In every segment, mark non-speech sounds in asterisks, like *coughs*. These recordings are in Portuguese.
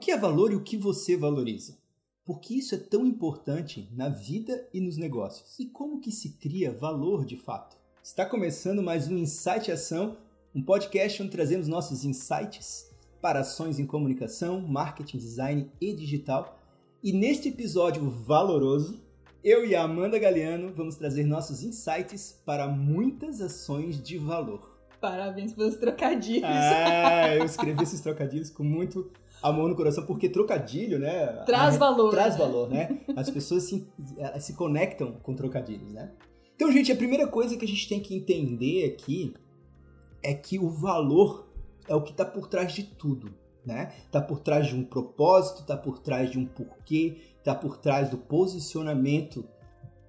que é valor e o que você valoriza? Por que isso é tão importante na vida e nos negócios? E como que se cria valor de fato? Está começando mais um Insight Ação, um podcast onde trazemos nossos insights para ações em comunicação, marketing, design e digital. E neste episódio valoroso, eu e a Amanda Galeano vamos trazer nossos insights para muitas ações de valor. Parabéns pelos trocadilhos. Ah, eu *laughs* escrevi esses trocadilhos com muito amor no coração, porque trocadilho, né? Traz valor. Traz né? valor, né? As pessoas se, se conectam com trocadilhos, né? Então, gente, a primeira coisa que a gente tem que entender aqui é que o valor é o que está por trás de tudo, né? Está por trás de um propósito, está por trás de um porquê, está por trás do posicionamento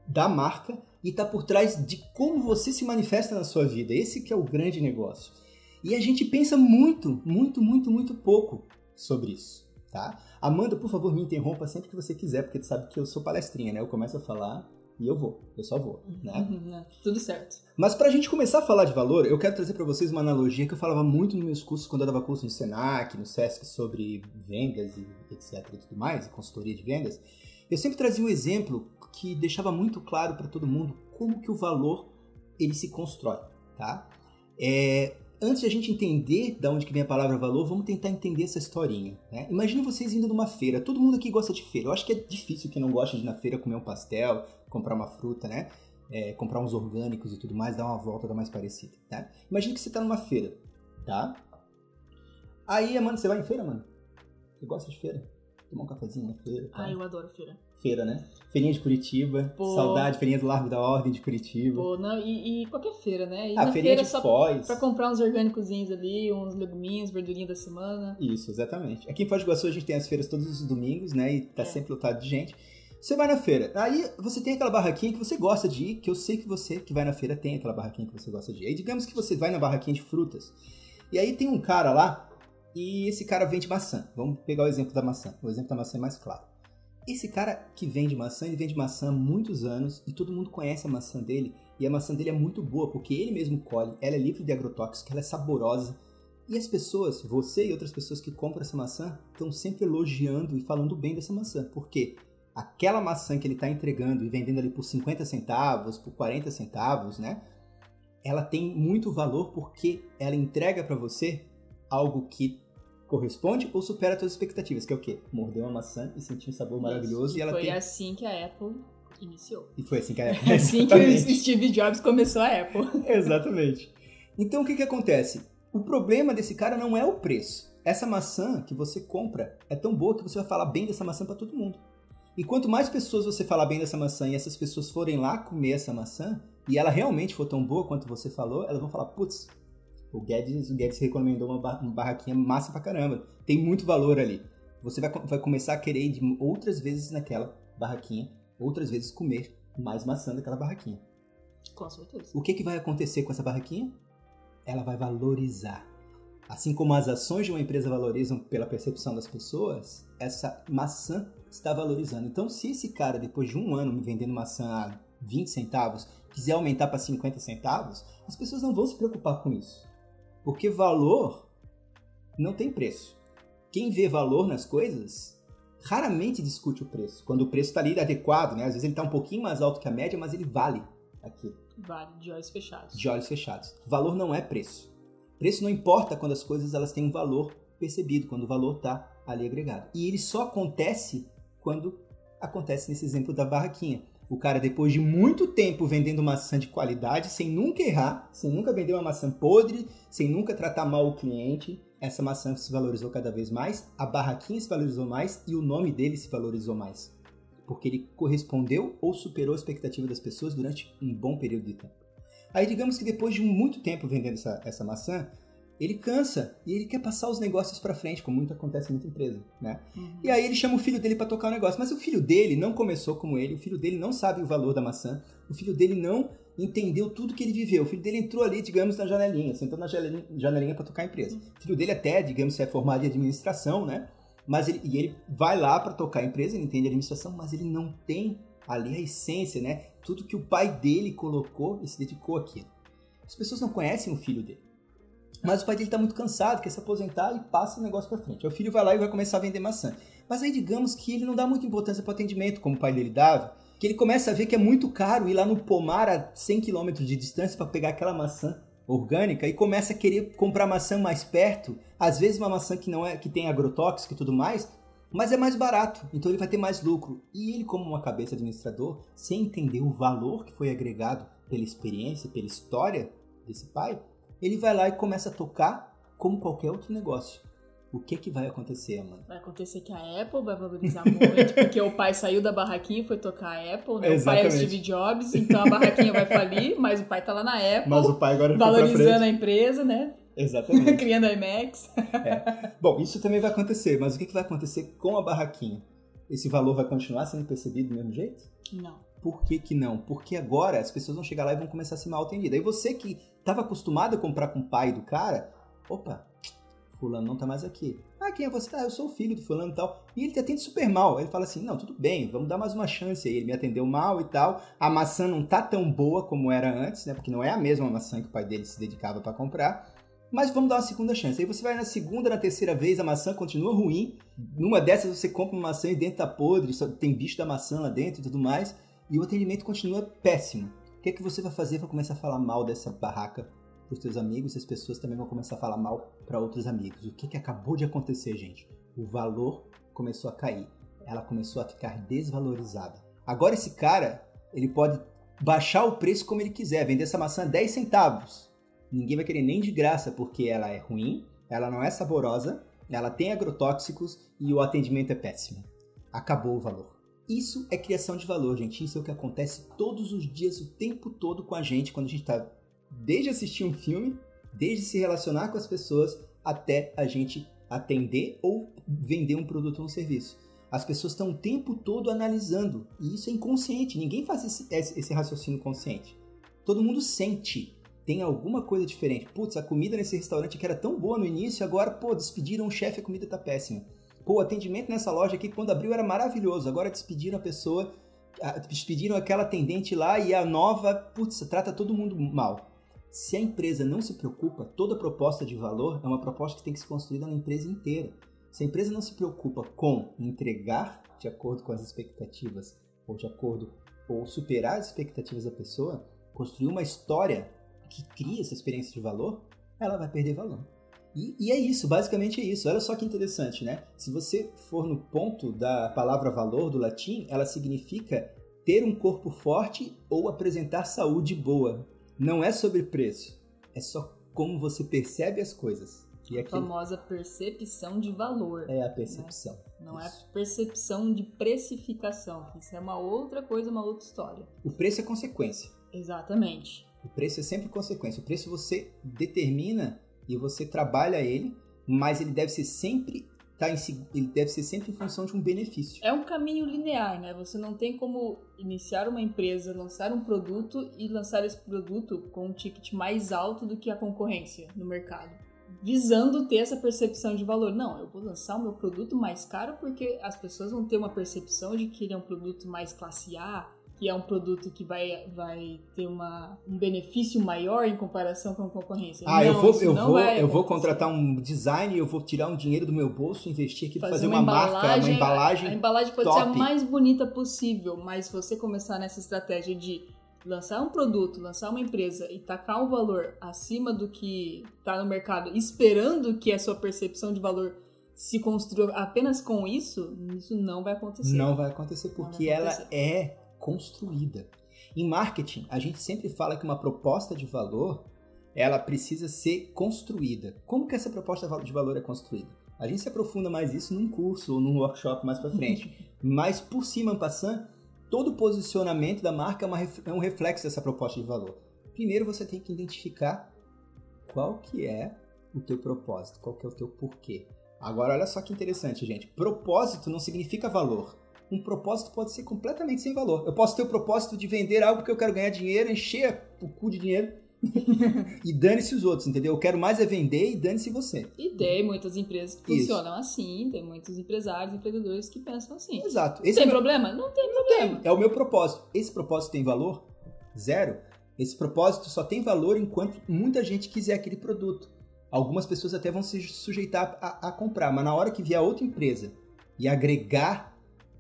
da marca e está por trás de como você se manifesta na sua vida. Esse que é o grande negócio. E a gente pensa muito, muito, muito, muito pouco sobre isso, tá? Amanda, por favor, me interrompa sempre que você quiser, porque tu sabe que eu sou palestrinha, né? Eu começo a falar e eu vou, eu só vou, né? Uhum, tudo certo. Mas pra gente começar a falar de valor, eu quero trazer para vocês uma analogia que eu falava muito nos meus cursos, quando eu dava curso no Senac, no Sesc, sobre vendas e etc e tudo mais, consultoria de vendas. Eu sempre trazia um exemplo que deixava muito claro para todo mundo como que o valor ele se constrói, tá? É, antes de a gente entender de onde que vem a palavra valor, vamos tentar entender essa historinha. Né? Imagina vocês indo numa feira. Todo mundo aqui gosta de feira. Eu acho que é difícil quem não gosta de ir na feira comer um pastel, comprar uma fruta, né? É, comprar uns orgânicos e tudo mais, dar uma volta, dar mais parecida. Tá? Imagina que você está numa feira, tá? Aí, mano, você vai em feira, mano? Você gosta de feira? Tomar um cafezinho na feira? Tá? Ah, eu adoro feira. Feira, né? Feirinha de Curitiba, Pô. saudade, feirinha do Largo da Ordem de Curitiba. Pô, não, e, e qualquer feira, né? E ah, feirinha feira de só Foz. pra comprar uns orgânicozinhos ali, uns leguminhos, verdurinha da semana. Isso, exatamente. Aqui em Foz do Iguaçu a gente tem as feiras todos os domingos, né? E tá É. sempre lotado de gente. Você vai na feira, aí você tem aquela barraquinha que você gosta de ir, que eu sei que você que vai na feira tem aquela barraquinha que você gosta de ir. Aí digamos que você vai na barraquinha de frutas, e aí tem um cara lá, e esse cara vende maçã. Vamos pegar o exemplo da maçã. O exemplo da maçã é mais claro. Esse cara que vende maçã, ele vende maçã há muitos anos, e todo mundo conhece a maçã dele, e a maçã dele é muito boa, porque ele mesmo colhe, ela é livre de agrotóxicos, ela é saborosa, e as pessoas, você e outras pessoas que compram essa maçã, estão sempre elogiando e falando bem dessa maçã. Por quê? Aquela maçã que ele está entregando e vendendo ali por 50 centavos, por 40 centavos, né? Ela tem muito valor porque ela entrega para você algo que corresponde ou supera as suas expectativas, que é o quê? Morder uma maçã e sentir um sabor maravilhoso Isso. e ela foi tem... assim que a Apple iniciou. E foi assim que a... *laughs* É assim que o Steve Jobs começou a Apple. *laughs* Exatamente. Então o que que acontece? O problema desse cara não é o preço. Essa maçã que você compra é tão boa que você vai falar bem dessa maçã para todo mundo. E quanto mais pessoas você falar bem dessa maçã e essas pessoas forem lá comer essa maçã e ela realmente for tão boa quanto você falou, elas vão falar, putz, o Guedes, o Guedes recomendou uma, bar- uma barraquinha massa pra caramba. Tem muito valor ali. Você vai, vai começar a querer ir outras vezes naquela barraquinha, outras vezes comer mais maçã daquela barraquinha. Com certeza. O que, que vai acontecer com essa barraquinha? Ela vai valorizar. Assim como as ações de uma empresa valorizam pela percepção das pessoas, essa maçã está valorizando. Então, se esse cara, depois de um ano me vendendo maçã a 20 centavos, quiser aumentar para 50 centavos, as pessoas não vão se preocupar com isso. Porque valor não tem preço. Quem vê valor nas coisas raramente discute o preço. Quando o preço está ali adequado, né? às vezes ele está um pouquinho mais alto que a média, mas ele vale aquilo Vale, de olhos fechados. de olhos fechados. Valor não é preço. Preço não importa quando as coisas elas têm um valor percebido, quando o valor está ali agregado. E ele só acontece quando acontece nesse exemplo da barraquinha. O cara, depois de muito tempo vendendo maçã de qualidade, sem nunca errar, sem nunca vender uma maçã podre, sem nunca tratar mal o cliente, essa maçã se valorizou cada vez mais, a barraquinha se valorizou mais e o nome dele se valorizou mais. Porque ele correspondeu ou superou a expectativa das pessoas durante um bom período de tempo. Aí digamos que depois de muito tempo vendendo essa, essa maçã, ele cansa e ele quer passar os negócios para frente, como muito acontece em muita empresa, né? Uhum. E aí ele chama o filho dele para tocar o negócio, mas o filho dele não começou como ele, o filho dele não sabe o valor da maçã, o filho dele não entendeu tudo que ele viveu. O filho dele entrou ali, digamos, na janelinha, sentou na janelinha, para tocar a empresa. O filho dele até, digamos, é formado em administração, né? Mas ele, e ele vai lá para tocar a empresa, ele entende a administração, mas ele não tem ali a essência, né? Tudo que o pai dele colocou e se dedicou aqui. As pessoas não conhecem o filho dele. Mas o pai dele tá muito cansado, quer se aposentar e passa o negócio pra frente. Aí o filho vai lá e vai começar a vender maçã. Mas aí digamos que ele não dá muita importância pro atendimento, como o pai dele dava, que ele começa a ver que é muito caro ir lá no pomar a 100 km de distância para pegar aquela maçã orgânica e começa a querer comprar maçã mais perto, às vezes uma maçã que não é que tem agrotóxico e tudo mais, mas é mais barato, então ele vai ter mais lucro. E ele, como uma cabeça administrador, sem entender o valor que foi agregado pela experiência, pela história desse pai, ele vai lá e começa a tocar como qualquer outro negócio. O que que vai acontecer, mano? Vai acontecer que a Apple vai valorizar muito, porque o pai saiu da barraquinha e foi tocar a Apple, né? O pai é o Steve Jobs, então a barraquinha vai falir, mas o pai tá lá na Apple. Mas o pai agora valorizando a empresa, né? Exatamente. *laughs* Criando a IMAX. É. Bom, isso também vai acontecer, mas o que, que vai acontecer com a barraquinha? Esse valor vai continuar sendo percebido do mesmo jeito? Não. Por que, que não? Porque agora as pessoas vão chegar lá e vão começar a se mal atender. Aí você que estava acostumado a comprar com o pai do cara, opa, fulano não tá mais aqui. Ah, quem é você? Ah, eu sou o filho do fulano e tal. E ele te atende super mal. Ele fala assim, não, tudo bem, vamos dar mais uma chance aí. Ele me atendeu mal e tal. A maçã não tá tão boa como era antes, né? Porque não é a mesma maçã que o pai dele se dedicava para comprar. Mas vamos dar uma segunda chance. Aí você vai na segunda, na terceira vez, a maçã continua ruim. Numa dessas você compra uma maçã e dentro tá podre, só tem bicho da maçã lá dentro e tudo mais. E o atendimento continua péssimo. O que é que você vai fazer para começar a falar mal dessa barraca para os seus amigos, as pessoas também vão começar a falar mal para outros amigos. O que, que acabou de acontecer, gente? O valor começou a cair. Ela começou a ficar desvalorizada. Agora esse cara, ele pode baixar o preço como ele quiser, vender essa maçã a 10 centavos. Ninguém vai querer nem de graça, porque ela é ruim, ela não é saborosa, ela tem agrotóxicos e o atendimento é péssimo. Acabou o valor. Isso é criação de valor, gente. Isso é o que acontece todos os dias, o tempo todo com a gente, quando a gente está desde assistir um filme, desde se relacionar com as pessoas, até a gente atender ou vender um produto ou um serviço. As pessoas estão o tempo todo analisando, e isso é inconsciente, ninguém faz esse, esse raciocínio consciente. Todo mundo sente, tem alguma coisa diferente. Putz, a comida nesse restaurante que era tão boa no início, agora, pô, despediram o chefe, a comida tá péssima. Pô, o atendimento nessa loja aqui, quando abriu, era maravilhoso, agora despediram a pessoa, despediram aquela atendente lá e a nova, putz, trata todo mundo mal. Se a empresa não se preocupa, toda proposta de valor é uma proposta que tem que ser construída na empresa inteira. Se a empresa não se preocupa com entregar de acordo com as expectativas, ou de acordo, ou superar as expectativas da pessoa, construir uma história que cria essa experiência de valor, ela vai perder valor. E, e, é isso, basicamente é isso. Olha só que interessante, né? Se você for no ponto da palavra valor do latim, ela significa ter um corpo forte ou apresentar saúde boa não é sobre preço, é só como você percebe as coisas. E a famosa percepção de valor. É a percepção. Né? Não é Isso. é percepção de precificação. Isso é uma outra coisa, uma outra história. O preço é consequência. Exatamente. O preço é sempre consequência. O preço você determina e você trabalha ele, mas ele deve ser sempre tá em, ele deve ser sempre em função de um benefício. É um caminho linear, né? Você não tem como iniciar uma empresa, lançar um produto e lançar esse produto com um ticket mais alto do que a concorrência no mercado. Visando ter essa percepção de valor. Não, eu vou lançar o meu produto mais caro porque as pessoas vão ter uma percepção de que ele é um produto mais classe A, que é um produto que vai, vai ter uma, um benefício maior em comparação com a concorrência. Ah, não, eu vou, eu vou, eu vou contratar um design, eu vou tirar um dinheiro do meu bolso, investir aqui para fazer, fazer uma, uma marca, uma embalagem. A, a embalagem pode top. ser a mais bonita possível, mas se você começar nessa estratégia de lançar um produto, lançar uma empresa e tacar um valor acima do que está no mercado, esperando que a sua percepção de valor se construa apenas com isso, isso não vai acontecer. Não vai acontecer porque vai acontecer. ela é construída. Em marketing, a gente sempre fala que uma proposta de valor ela precisa ser construída. Como que essa proposta de valor é construída? A gente se aprofunda mais isso num curso ou num workshop mais para *laughs* frente. Mas por cima, passando, todo posicionamento da marca é, é um reflexo dessa proposta de valor. Primeiro você tem que identificar qual que é o teu propósito, qual que é o teu porquê. Agora olha só que interessante, gente. Propósito não significa valor um propósito pode ser completamente sem valor. Eu posso ter o propósito de vender algo que eu quero ganhar dinheiro, encher o cu de dinheiro *laughs* e dane-se os outros, entendeu? Eu quero mais é vender e dane-se você. E tem muitas empresas que Isso. funcionam assim, tem muitos empresários, empreendedores que pensam assim. Exato. Esse tem é meu... problema? Não tem problema. Tem. É o meu propósito. Esse propósito tem valor? Zero. Esse propósito só tem valor enquanto muita gente quiser aquele produto. algumas pessoas até vão se sujeitar a, a comprar, mas na hora que vier outra empresa e agregar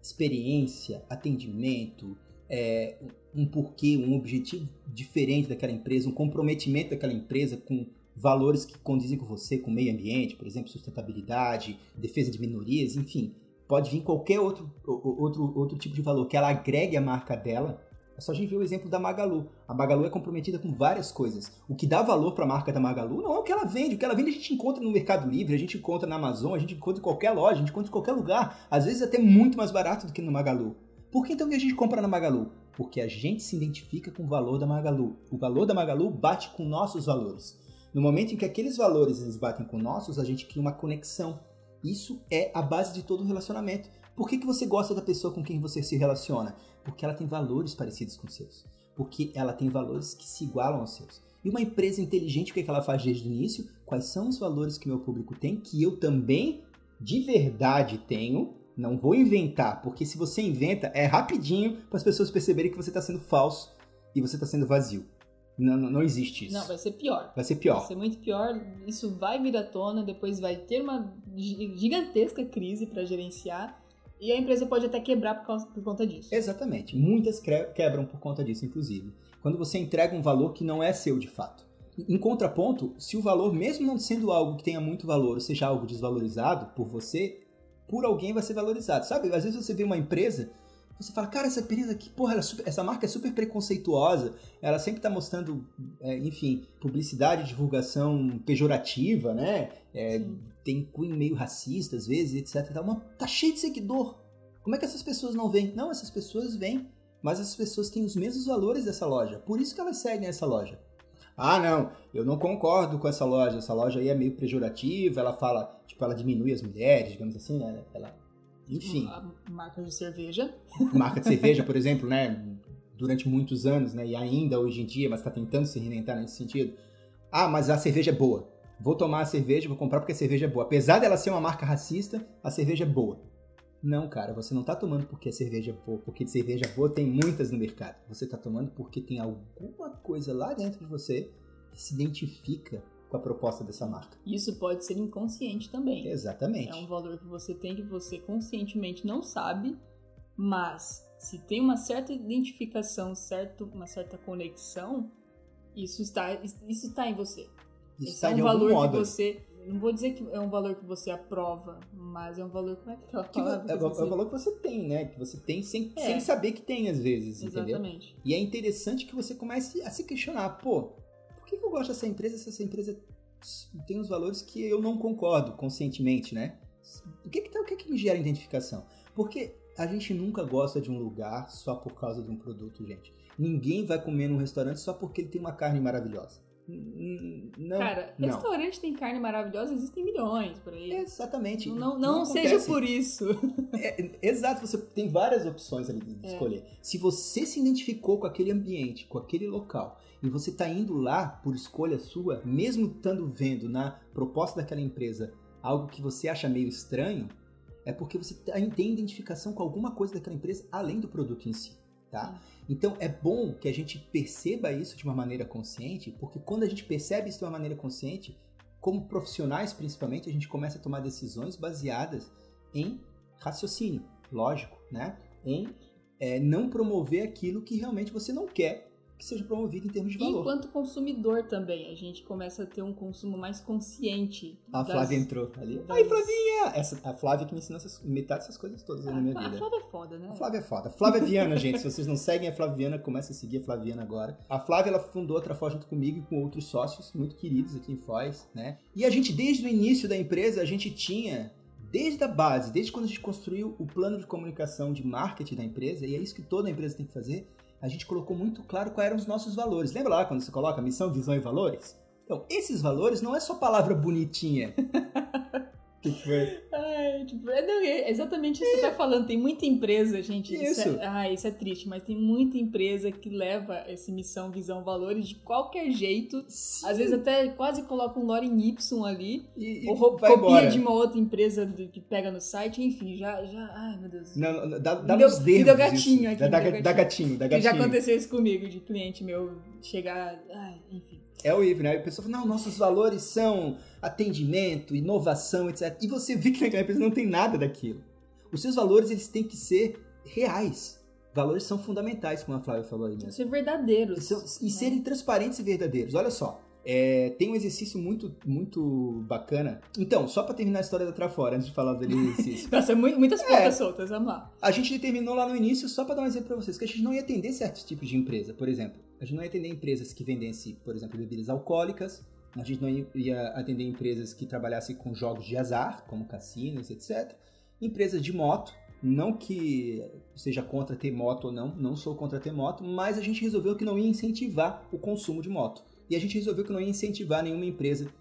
experiência, atendimento, é, um porquê, um objetivo diferente daquela empresa, um comprometimento daquela empresa com valores que condizem com você, com o meio ambiente, por exemplo, sustentabilidade, defesa de minorias, enfim, pode vir qualquer outro, outro, outro tipo de valor que ela agregue a marca dela. É só a gente ver o exemplo da Magalu. A Magalu é comprometida com várias coisas. O que dá valor para a marca da Magalu não é o que ela vende. O que ela vende a gente encontra no Mercado Livre, a gente encontra na Amazon, a gente encontra em qualquer loja, a gente encontra em qualquer lugar. Às vezes até muito mais barato do que no Magalu. Por que então que a gente compra na Magalu? Porque a gente se identifica com o valor da Magalu. O valor da Magalu bate com nossos valores. No momento em que aqueles valores eles batem com nossos, a gente cria uma conexão. Isso é a base de todo relacionamento. Por que, que você gosta da pessoa com quem você se relaciona? Porque ela tem valores parecidos com os seus. Porque ela tem valores que se igualam aos seus. E uma empresa inteligente, o que, é que ela faz desde o início? Quais são os valores que meu público tem, que eu também, de verdade, tenho, não vou inventar, porque se você inventa, é rapidinho para as pessoas perceberem que você está sendo falso e você está sendo vazio. Não, não, não, existe isso. Não, vai ser pior. Vai ser pior. Vai ser muito pior. Isso vai vir à tona, depois vai ter uma gigantesca crise para gerenciar. E a empresa pode até quebrar por, causa, por conta disso. Exatamente. Muitas quebram por conta disso, inclusive. Quando você entrega um valor que não é seu de fato. Em contraponto, se o valor, mesmo não sendo algo que tenha muito valor, ou seja algo desvalorizado por você, por alguém vai ser valorizado. Sabe? Às vezes você vê uma empresa você fala, cara, essa empresa aqui, porra, é super, essa marca é super preconceituosa, ela sempre está mostrando, é, enfim, publicidade, divulgação pejorativa, né? É, tem cunho meio racista às vezes, etc. Tá, uma, tá cheio de seguidor. Como é que essas pessoas não vêm? Não, essas pessoas vêm, mas essas pessoas têm os mesmos valores dessa loja. Por isso que elas seguem essa loja. Ah, não, eu não concordo com essa loja. Essa loja aí é meio pejorativa, ela fala, tipo, ela diminui as mulheres, digamos assim, né? Ela enfim. marca de cerveja. *laughs* Marca de cerveja, por exemplo, né? Durante muitos anos, né? E ainda hoje em dia, mas está tentando se reinventar nesse sentido. Ah, mas a cerveja é boa. Vou tomar a cerveja, vou comprar porque a cerveja é boa. Apesar dela ser uma marca racista, a cerveja é boa. Não, cara, você não está tomando porque a cerveja é boa, porque de cerveja boa tem muitas no mercado. Você está tomando porque tem alguma coisa lá dentro de você que se identifica com a proposta dessa marca. Isso pode ser inconsciente também. Exatamente. É um valor que você tem que você conscientemente não sabe, mas se tem uma certa identificação, certo, uma certa conexão, isso está, isso está em você. Isso está é um de valor modo. que você não vou dizer que é um valor que você aprova, mas é um valor como é que ela fala? É, é, o valor que você tem, né? Que você tem sem, é. sem saber que tem às vezes, Exatamente. entendeu? E é interessante que você comece a se questionar, pô, que, que eu gosto dessa empresa se essa empresa tem os valores que eu não concordo conscientemente, né? O que que, tá, o que, que me gera identificação? Porque a gente nunca gosta de um lugar só por causa de um produto, gente. Ninguém vai comer num restaurante só porque ele tem uma carne maravilhosa. Não, Cara, não. restaurante tem carne maravilhosa, existem milhões por aí. Exatamente. Não, não, não seja por isso. É, exato, você tem várias opções ali de é. escolher. Se você se identificou com aquele ambiente, com aquele local, e você está indo lá por escolha sua, mesmo estando vendo na proposta daquela empresa algo que você acha meio estranho, é porque você tem identificação com alguma coisa daquela empresa além do produto em si. Tá? Então é bom que a gente perceba isso de uma maneira consciente, porque quando a gente percebe isso de uma maneira consciente, como profissionais principalmente, a gente começa a tomar decisões baseadas em raciocínio, lógico, né? Em é, não promover aquilo que realmente você não quer que seja promovido em termos de valor. E enquanto consumidor também, a gente começa a ter um consumo mais consciente. A das, Flávia entrou ali. Das... Ai, Flavinha! Essa, a Flávia que me ensina essas, metade dessas coisas todas a, na minha vida. A Flávia é foda, né? A Flávia é foda. Flávia Viana, gente, se vocês não seguem a Flaviana, comece a seguir a Flaviana agora. A Flávia, ela fundou a Trafó junto comigo e com outros sócios muito queridos aqui em Foz, né? E a gente, desde o início da empresa, a gente tinha desde a base, desde quando a gente construiu o plano de comunicação de marketing da empresa, e é isso que toda empresa tem que fazer, a gente colocou muito claro quais eram os nossos valores. Lembra lá quando você coloca missão, visão e valores? Então, esses valores não é só palavra bonitinha. *laughs* que foi? Ai, tipo, é, não, é exatamente isso que você tá falando. Tem muita empresa, gente. Isso. isso é, ah, isso é triste, mas tem muita empresa que leva essa missão, visão, valores de qualquer jeito. Sim. Às vezes até quase coloca um lore em Y ali. E, ou copia embora. de uma outra empresa do, que pega no site, enfim, já. já ai, meu Deus. Não, não, dá, dá deu- nos nervos deu gatinho isso. aqui, Dá, me dá, gatinho. gatinho, dá Que já gatinho. aconteceu isso comigo, de cliente meu chegar. Ai, enfim. É horrível, né? A pessoa fala, não, nossos valores são atendimento, inovação, etc. E você vê que naquela empresa não tem nada daquilo. Os seus valores, eles têm que ser reais. Valores são fundamentais, como a Flávia falou aí mesmo. Ser verdadeiros. E, são- e serem transparentes e verdadeiros. Olha só, é, tem um exercício muito, muito bacana. Então, só pra terminar a história da Trafora, antes de falar do exercício. *laughs* Nossa, mu- muitas É. pontas soltas, vamos lá. A gente determinou lá no início, só para dar um exemplo para vocês, que a gente não ia atender certos tipos de empresa. Por exemplo, a gente não ia atender empresas que vendessem, por exemplo, bebidas alcoólicas. A gente não ia atender empresas que trabalhassem com jogos de azar, como cassinos, etc. Empresas de moto. Não que seja contra ter moto ou não, não sou contra ter moto, mas a gente resolveu que não ia incentivar o consumo de moto. E a gente resolveu que não ia incentivar nenhuma empresa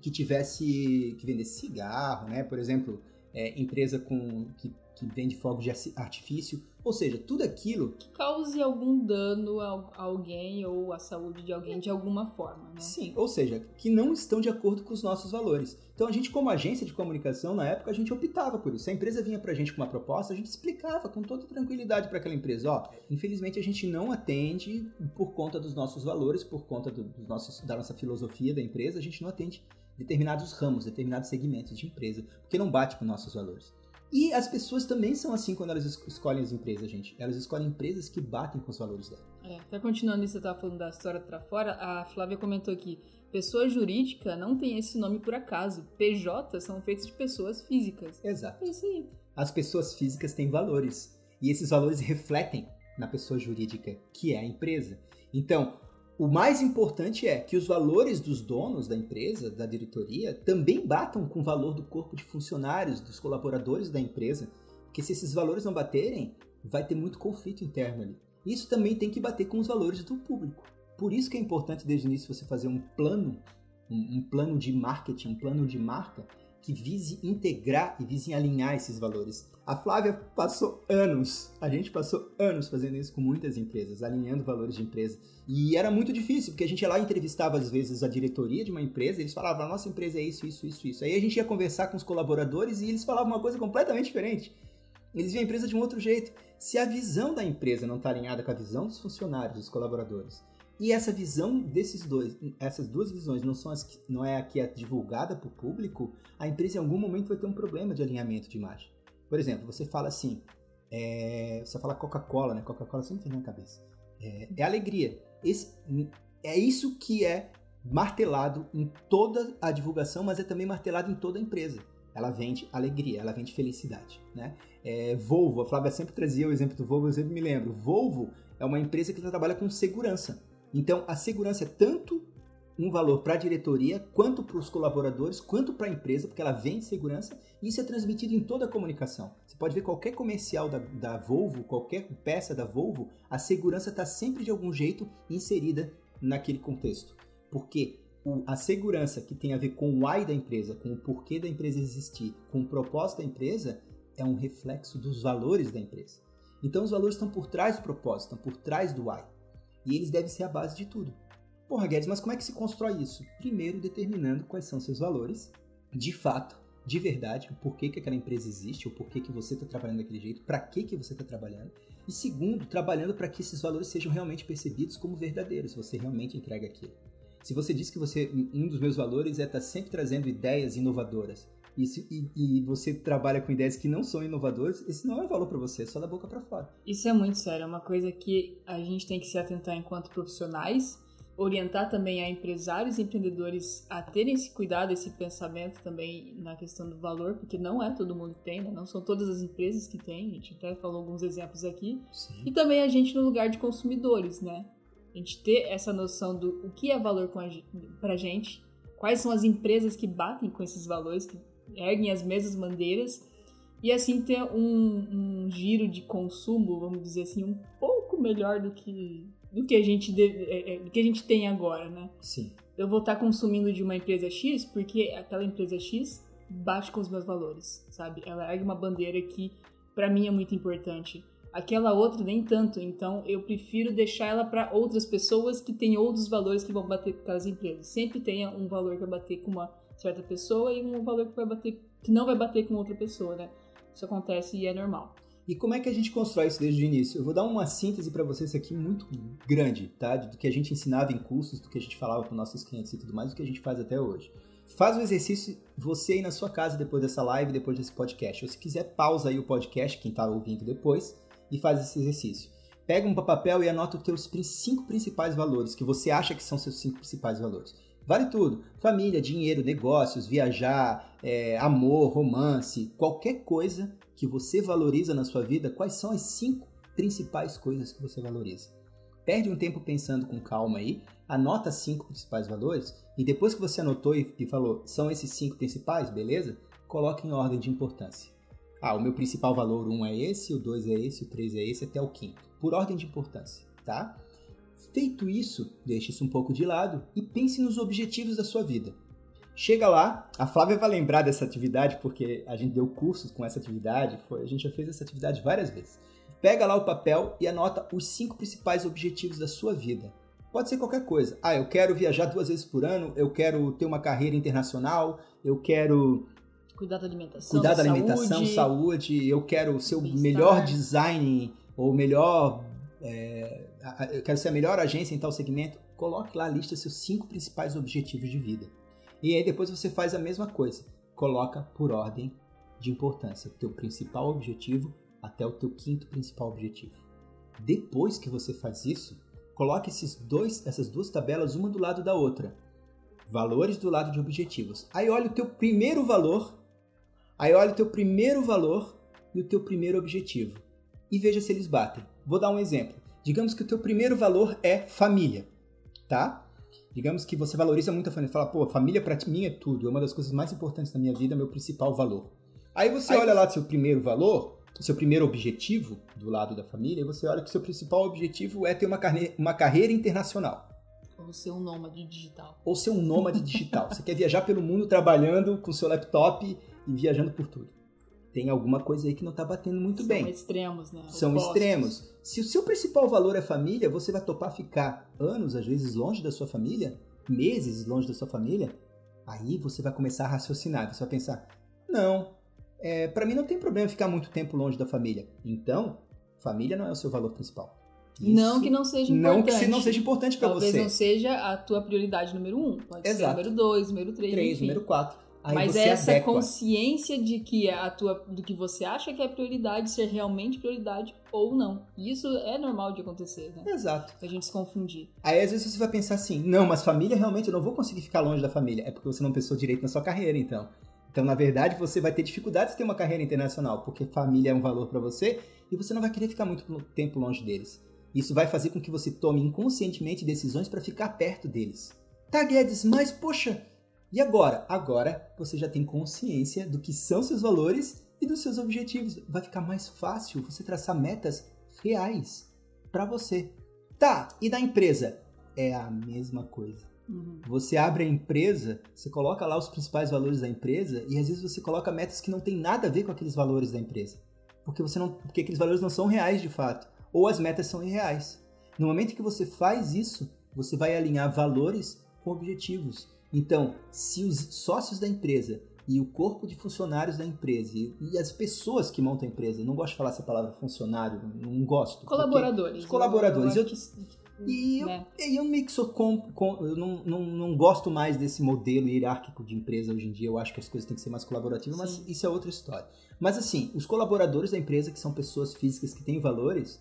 que tivesse, que vendesse cigarro, né? Por exemplo, é, empresa com, que, que vende fogos de artifício. Ou seja, tudo aquilo Que cause algum dano a a alguém ou à saúde de alguém de alguma forma, né? Sim, ou seja, que não estão de acordo com os nossos valores. Então a gente, como agência de comunicação, na época, a gente optava por isso. Se a empresa vinha pra gente com uma proposta, a gente explicava com toda tranquilidade para aquela empresa, ó, infelizmente a gente não atende por conta dos nossos valores, por conta do- dos nossos, da nossa filosofia da empresa, a gente não atende determinados ramos, determinados segmentos de empresa, porque não bate com nossos valores. E as pessoas também são assim quando elas es- escolhem as empresas, gente. Elas escolhem empresas que batem com os valores dela. É, até continuando isso, você estava falando da história pra fora, a Flávia comentou aqui, pessoa jurídica não tem esse nome por acaso. PJ são feitos de pessoas físicas. Exato. É isso aí. as pessoas físicas têm valores e esses valores refletem na pessoa jurídica, que é a empresa. Então, o mais importante é que os valores dos donos da empresa, da diretoria, também batam com o valor do corpo de funcionários, dos colaboradores da empresa, porque se esses valores não baterem, vai ter muito conflito interno ali. Isso também tem que bater com os valores do público. Por isso que é importante desde o início você fazer um plano, um, um plano de marketing, um plano de marca que vise integrar e vise alinhar esses valores. A Flávia passou anos, a gente passou anos fazendo isso com muitas empresas, alinhando valores de empresa. E era muito difícil, porque a gente ia lá e entrevistava às vezes a diretoria de uma empresa, eles falavam, nossa empresa é isso, isso, isso, isso. Aí a gente ia conversar com os colaboradores e eles falavam uma coisa completamente diferente. Eles viam a empresa de um outro jeito. Se a visão da empresa não está alinhada com a visão dos funcionários, dos colaboradores, e essa visão desses dois, essas duas visões não são as que, não é a que é divulgada para o público, a empresa em algum momento vai ter um problema de alinhamento de imagem. Por exemplo, você fala assim, é, você fala Coca-Cola, né? Coca-Cola sempre vem na cabeça. É, é alegria. Esse, é isso que é martelado em toda a divulgação, mas é também martelado em toda a empresa. Ela vende alegria, ela vende felicidade, né? É, Volvo, a Flávia sempre trazia o exemplo do Volvo, eu sempre me lembro. Volvo é uma empresa que trabalha com segurança. Então, a segurança é tanto um valor para a diretoria, quanto para os colaboradores, quanto para a empresa, porque ela vende segurança, e isso é transmitido em toda a comunicação. Você pode ver qualquer comercial da, da Volvo, qualquer peça da Volvo, a segurança está sempre de algum jeito inserida naquele contexto. Porque o, a segurança que tem a ver com o why da empresa, com o porquê da empresa existir, com o propósito da empresa, é um reflexo dos valores da empresa. Então os valores estão por trás do propósito, estão por trás do why. E eles devem ser a base de tudo. Porra, Guedes, mas como é que se constrói isso? Primeiro, determinando quais são seus valores, de fato, de verdade, o porquê que aquela empresa existe, o porquê que você está trabalhando daquele jeito, para que que você está trabalhando. E segundo, trabalhando para que esses valores sejam realmente percebidos como verdadeiros, você realmente entrega aquilo. Se você diz que você um dos meus valores é estar sempre trazendo ideias inovadoras, e, se, e, e, você trabalha com ideias que não são inovadoras, esse não é valor para você, é só da boca para fora. Isso é muito sério, é uma coisa que a gente tem que se atentar enquanto profissionais, orientar também a empresários e empreendedores a terem esse cuidado, esse pensamento também na questão do valor, porque não é todo mundo que tem, né? não são todas as empresas que têm, a gente até falou alguns exemplos aqui. Sim. E também a gente no lugar de consumidores, né? A gente ter essa noção do o que é valor para a gente, quais são as empresas que batem com esses valores, que erguem as mesmas bandeiras, e assim ter um, um giro de consumo, vamos dizer assim, um pouco melhor do que do que a gente deve, do que a gente tem agora, né? Sim. Eu vou estar consumindo de uma empresa X porque aquela empresa X bate com os meus valores, sabe? Ela ergue uma bandeira que para mim é muito importante. Aquela outra nem tanto, então eu prefiro deixar ela para outras pessoas que têm outros valores que vão bater com aquelas empresas. Sempre tenha um valor que vai bater com uma certa pessoa e um valor que vai bater que não vai bater com outra pessoa, né? Isso acontece e é normal. E como é que a gente constrói isso desde o início? Eu vou dar uma síntese para vocês aqui muito grande, tá? Do que a gente ensinava em cursos, do que a gente falava com nossos clientes e tudo mais, do que a gente faz até hoje. Faz o exercício você aí na sua casa depois dessa live, depois desse podcast. Ou se quiser, pausa aí o podcast, quem tá ouvindo depois, e faz esse exercício. Pega um papel e anota os teus cinco principais valores, que você acha que são seus cinco principais valores. Vale tudo. Família, dinheiro, negócios, viajar, é, amor, romance, qualquer coisa que você valoriza na sua vida, quais são as cinco principais coisas que você valoriza? Perde um tempo pensando com calma aí, anota cinco principais valores e depois que você anotou e, e falou, são esses cinco principais, beleza? Coloque em ordem de importância. Ah, o meu principal valor 1 um é esse, o 2 é esse, o 3 é esse, até o quinto. Por ordem de importância, tá? Feito isso, deixe isso um pouco de lado e pense nos objetivos da sua vida. Chega lá, a Flávia vai lembrar dessa atividade porque a gente deu cursos com essa atividade, foi, a gente já fez essa atividade várias vezes. Pega lá o papel e anota os cinco principais objetivos da sua vida. Pode ser qualquer coisa. Ah, eu quero viajar duas vezes por ano, eu quero ter uma carreira internacional, eu quero cuidar da alimentação, cuidar da, alimentação, saúde, saúde, eu quero ser o melhor design ou melhor, é, eu quero ser a melhor agência em tal segmento. Coloque lá a lista seus cinco principais objetivos de vida. E aí depois você faz a mesma coisa. Coloca por ordem de importância o teu principal objetivo até o teu quinto principal objetivo. Depois que você faz isso, coloque esses dois, essas duas tabelas uma do lado da outra. Valores do lado de objetivos. Aí olha o teu primeiro valor, aí olha o teu primeiro valor e o teu primeiro objetivo. E veja se eles batem. Vou dar um exemplo. Digamos que o teu primeiro valor é família, tá? Digamos que você valoriza muito a família, fala, pô, família para mim é tudo, é uma das coisas mais importantes da minha vida, é meu principal valor. Aí você Aí olha você... lá seu primeiro valor, seu primeiro objetivo do lado da família, e você olha que seu principal objetivo é ter uma, carne... uma carreira internacional. Ou ser um nômade digital. Ou ser um nômade digital. você quer viajar pelo mundo trabalhando com seu laptop e viajando por tudo tem alguma coisa aí que não está batendo muito São bem. São extremos, né? São extremos. Se o seu principal valor é família, você vai topar ficar anos, às vezes, longe da sua família, meses longe da sua família, aí você vai começar a raciocinar. Você vai pensar, não, é, para mim não tem problema ficar muito tempo longe da família. Então, família não é o seu valor principal. Isso, não que não seja importante. Não que não seja importante para você. Talvez não seja a tua prioridade número um. Pode Exato. ser número dois, número três, Três, número quatro. Aí Mas é essa adequa. consciência de que a tua, do que você acha que é prioridade ser realmente prioridade ou não. Isso é normal de acontecer, né? Exato. A gente se confundir. Aí às vezes você vai pensar assim, não, mas família realmente eu não vou conseguir ficar longe da família. É porque você não pensou direito na sua carreira, então. Então, na verdade, você vai ter dificuldade de ter uma carreira internacional, porque família é um valor para você e você não vai querer ficar muito tempo longe deles. Isso vai fazer com que você tome inconscientemente decisões para ficar perto deles. Tá, Guedes, mas poxa, e agora? Agora você já tem consciência do que são seus valores e dos seus objetivos. Vai ficar mais fácil você traçar metas reais para você. Tá, e da empresa? É a mesma coisa. Uhum. Você abre a empresa, você coloca lá os principais valores da empresa e às vezes você coloca metas que não tem nada a ver com aqueles valores da empresa. Porque você não, porque aqueles valores não são reais de fato, ou as metas são irreais. No momento que você faz isso, você vai alinhar valores com objetivos. Então, se os sócios da empresa e o corpo de funcionários da empresa e, as pessoas que montam a empresa, não gosto de falar essa palavra funcionário, não gosto. Colaboradores. Os colaboradores. Eu, eu, e né? eu, eu meio que sou com, com eu não, não, não gosto mais desse modelo hierárquico de empresa hoje em dia. Eu acho que as coisas têm que ser mais colaborativas, Sim. mas isso é outra história. Mas assim, os colaboradores da empresa, que são pessoas físicas que têm valores,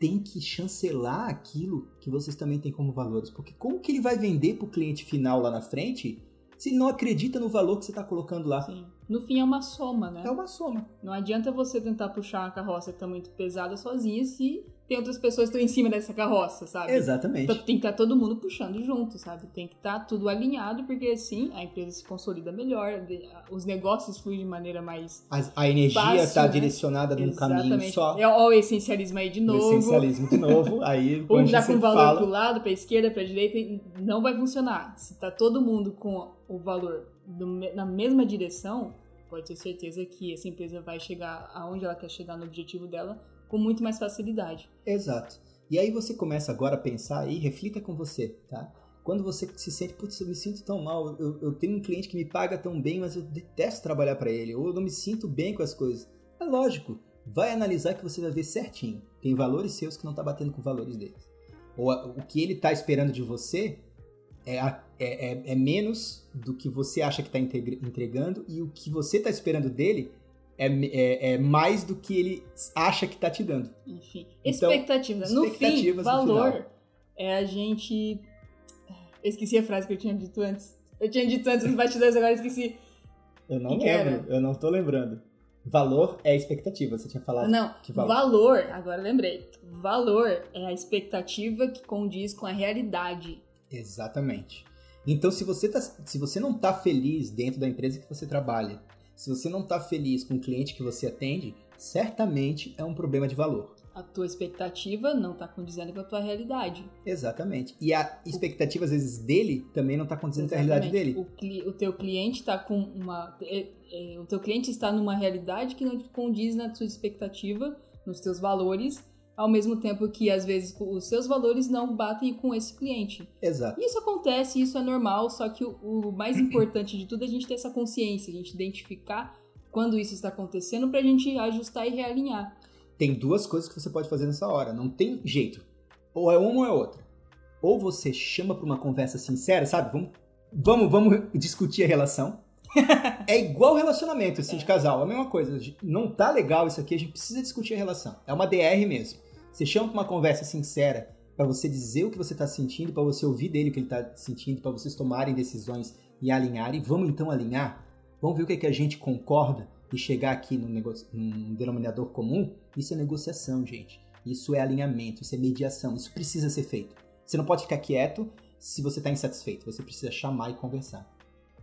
tem que chancelar aquilo que vocês também têm como valores. Porque como que ele vai vender para o cliente final lá na frente se ele não acredita no valor que você está colocando lá? Sim. No fim é uma soma, né? É uma soma. Não adianta você tentar puxar uma carroça que está muito pesada sozinha se tem outras pessoas que estão em cima dessa carroça, sabe? Exatamente. Então tem que estar tá todo mundo puxando junto, sabe? Tem que estar tá tudo alinhado, porque assim a empresa se consolida melhor, os negócios fluem de maneira mais. A, a energia está né? direcionada num caminho só. É o essencialismo aí de novo. O essencialismo de novo. *laughs* aí, Ou já com o valor fala... pro lado, pra esquerda, pra direita, não vai funcionar. Se tá todo mundo com o valor do, na mesma direção, pode ter certeza que essa empresa vai chegar aonde ela quer chegar no objetivo dela com muito mais facilidade. Exato. E aí você começa agora a pensar e reflita com você, tá? Quando você se sente, putz, eu me sinto tão mal, eu, eu tenho um cliente que me paga tão bem, mas eu detesto trabalhar para ele, ou eu não me sinto bem com as coisas. É lógico, vai analisar que você vai ver certinho. Tem valores seus que não tá batendo com valores deles. Ou a- o que ele tá esperando de você é, a- é, é- é menos do que você acha que tá entregando e o que você tá esperando dele é, é- é mais do que ele acha que tá te dando. Enfim, Então, expectativas. No fim, expectativas no valor é a gente. Eu esqueci a frase que eu tinha dito antes. Eu tinha dito antes nos bastidores, agora esqueci. Eu não Que lembro, eu não tô lembrando. Valor é expectativa, você tinha falado. Não, que valor? valor, agora eu lembrei. Valor é a expectativa que condiz com a realidade. Exatamente. Então, se você, tá, se você não tá feliz dentro da empresa que você trabalha, se você não tá feliz com o cliente que você atende, certamente é um problema de valor. A tua expectativa não está condizendo com a tua realidade. Exatamente. E a expectativa, às vezes, dele também não tá condizendo com a realidade dele. O, cli- o teu cliente está com uma. é- é, o teu cliente está numa realidade que não condiz na tua expectativa, nos teus valores, ao mesmo tempo que às vezes os seus valores não batem com esse cliente. Exato. Isso acontece, isso é normal, só que o, o mais *coughs* importante de tudo é a gente ter essa consciência, a gente identificar quando isso está acontecendo para a gente ajustar e realinhar. Tem duas coisas que você pode fazer nessa hora. Não tem jeito. Ou é uma ou é outra. Ou você chama pra uma conversa sincera, sabe? Vamos, vamos, vamos discutir a relação. É igual relacionamento, assim, de casal. É a mesma coisa. Não tá legal isso aqui, a gente precisa discutir a relação. É uma DR mesmo. Você chama pra uma conversa sincera pra você dizer o que você tá sentindo, pra você ouvir dele o que ele tá sentindo, pra vocês tomarem decisões e alinharem. Vamos então alinhar? Vamos ver o que, é que a gente concorda e chegar aqui num, negocio- num denominador comum? Isso é negociação, gente. Isso é alinhamento, isso é mediação. Isso precisa ser feito. Você não pode ficar quieto se você está insatisfeito. Você precisa chamar e conversar.